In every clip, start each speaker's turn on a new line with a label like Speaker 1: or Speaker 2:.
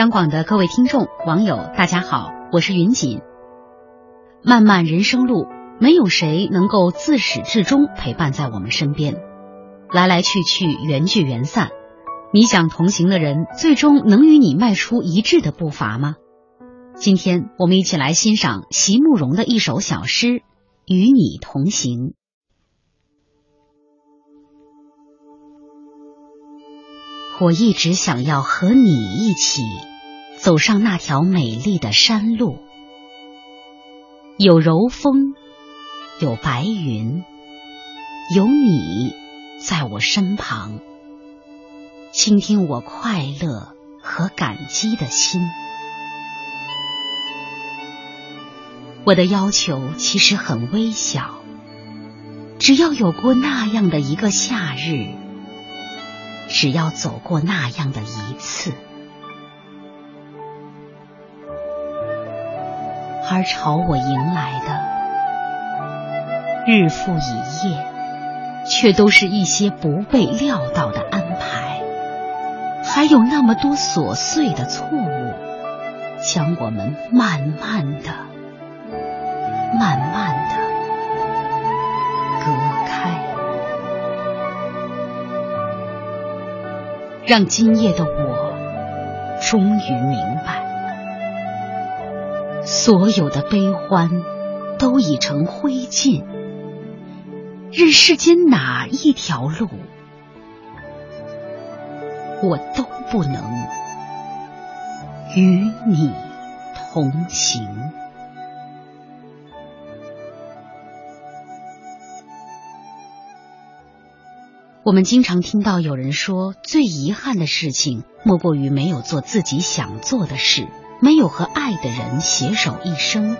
Speaker 1: 央广的各位听众、网友，大家好，我是云锦。漫漫人生路，没有谁能够自始至终陪伴在我们身边，来来去去，缘聚缘散。你想同行的人，最终能与你迈出一致的步伐吗？今天我们一起来欣赏席慕容的一首小诗《与你同行》。我一直想要和你一起走上那条美丽的山路，有柔风，有白云，有你在我身旁，倾听我快乐和感激的心。我的要求其实很微小，只要有过那样的一个夏日。只要走过那样的一次，而朝我迎来的日复一夜，却都是一些不被料到的安排，还有那么多琐碎的错误，将我们慢慢的、慢慢的隔开。让今夜的我终于明白，所有的悲欢都已成灰烬。任世间哪一条路，我都不能与你同行。我们经常听到有人说，最遗憾的事情莫过于没有做自己想做的事，没有和爱的人携手一生。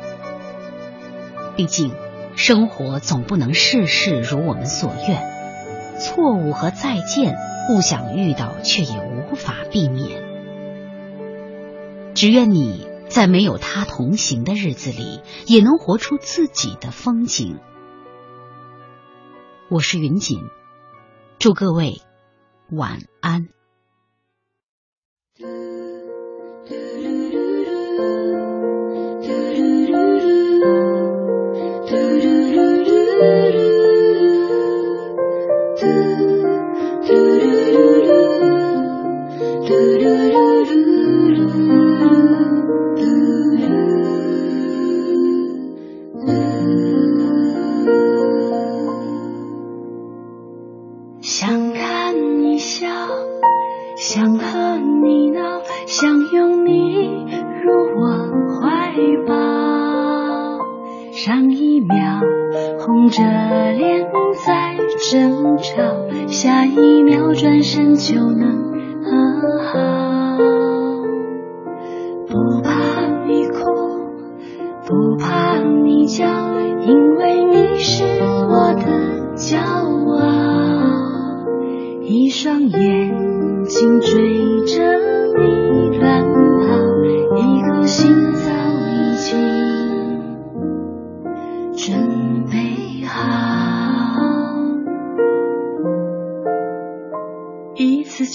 Speaker 1: 毕竟，生活总不能事事如我们所愿，错误和再见不想遇到，却也无法避免。只愿你在没有他同行的日子里，也能活出自己的风景。我是云锦。祝各位晚安。
Speaker 2: 想拥你入我怀抱。上一秒红着脸在争吵下一秒转身就能和好。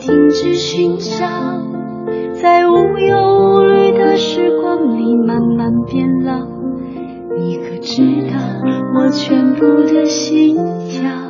Speaker 2: 停止寻找在无忧无虑的时光里慢慢变老。你
Speaker 1: 可知道
Speaker 2: 我全
Speaker 1: 部的心
Speaker 2: 跳？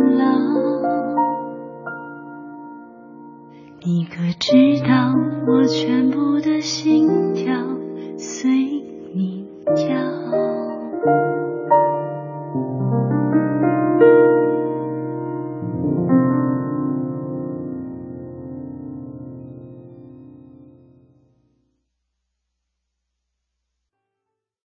Speaker 2: 老你可知道我全部的
Speaker 1: 心
Speaker 2: 跳随你跳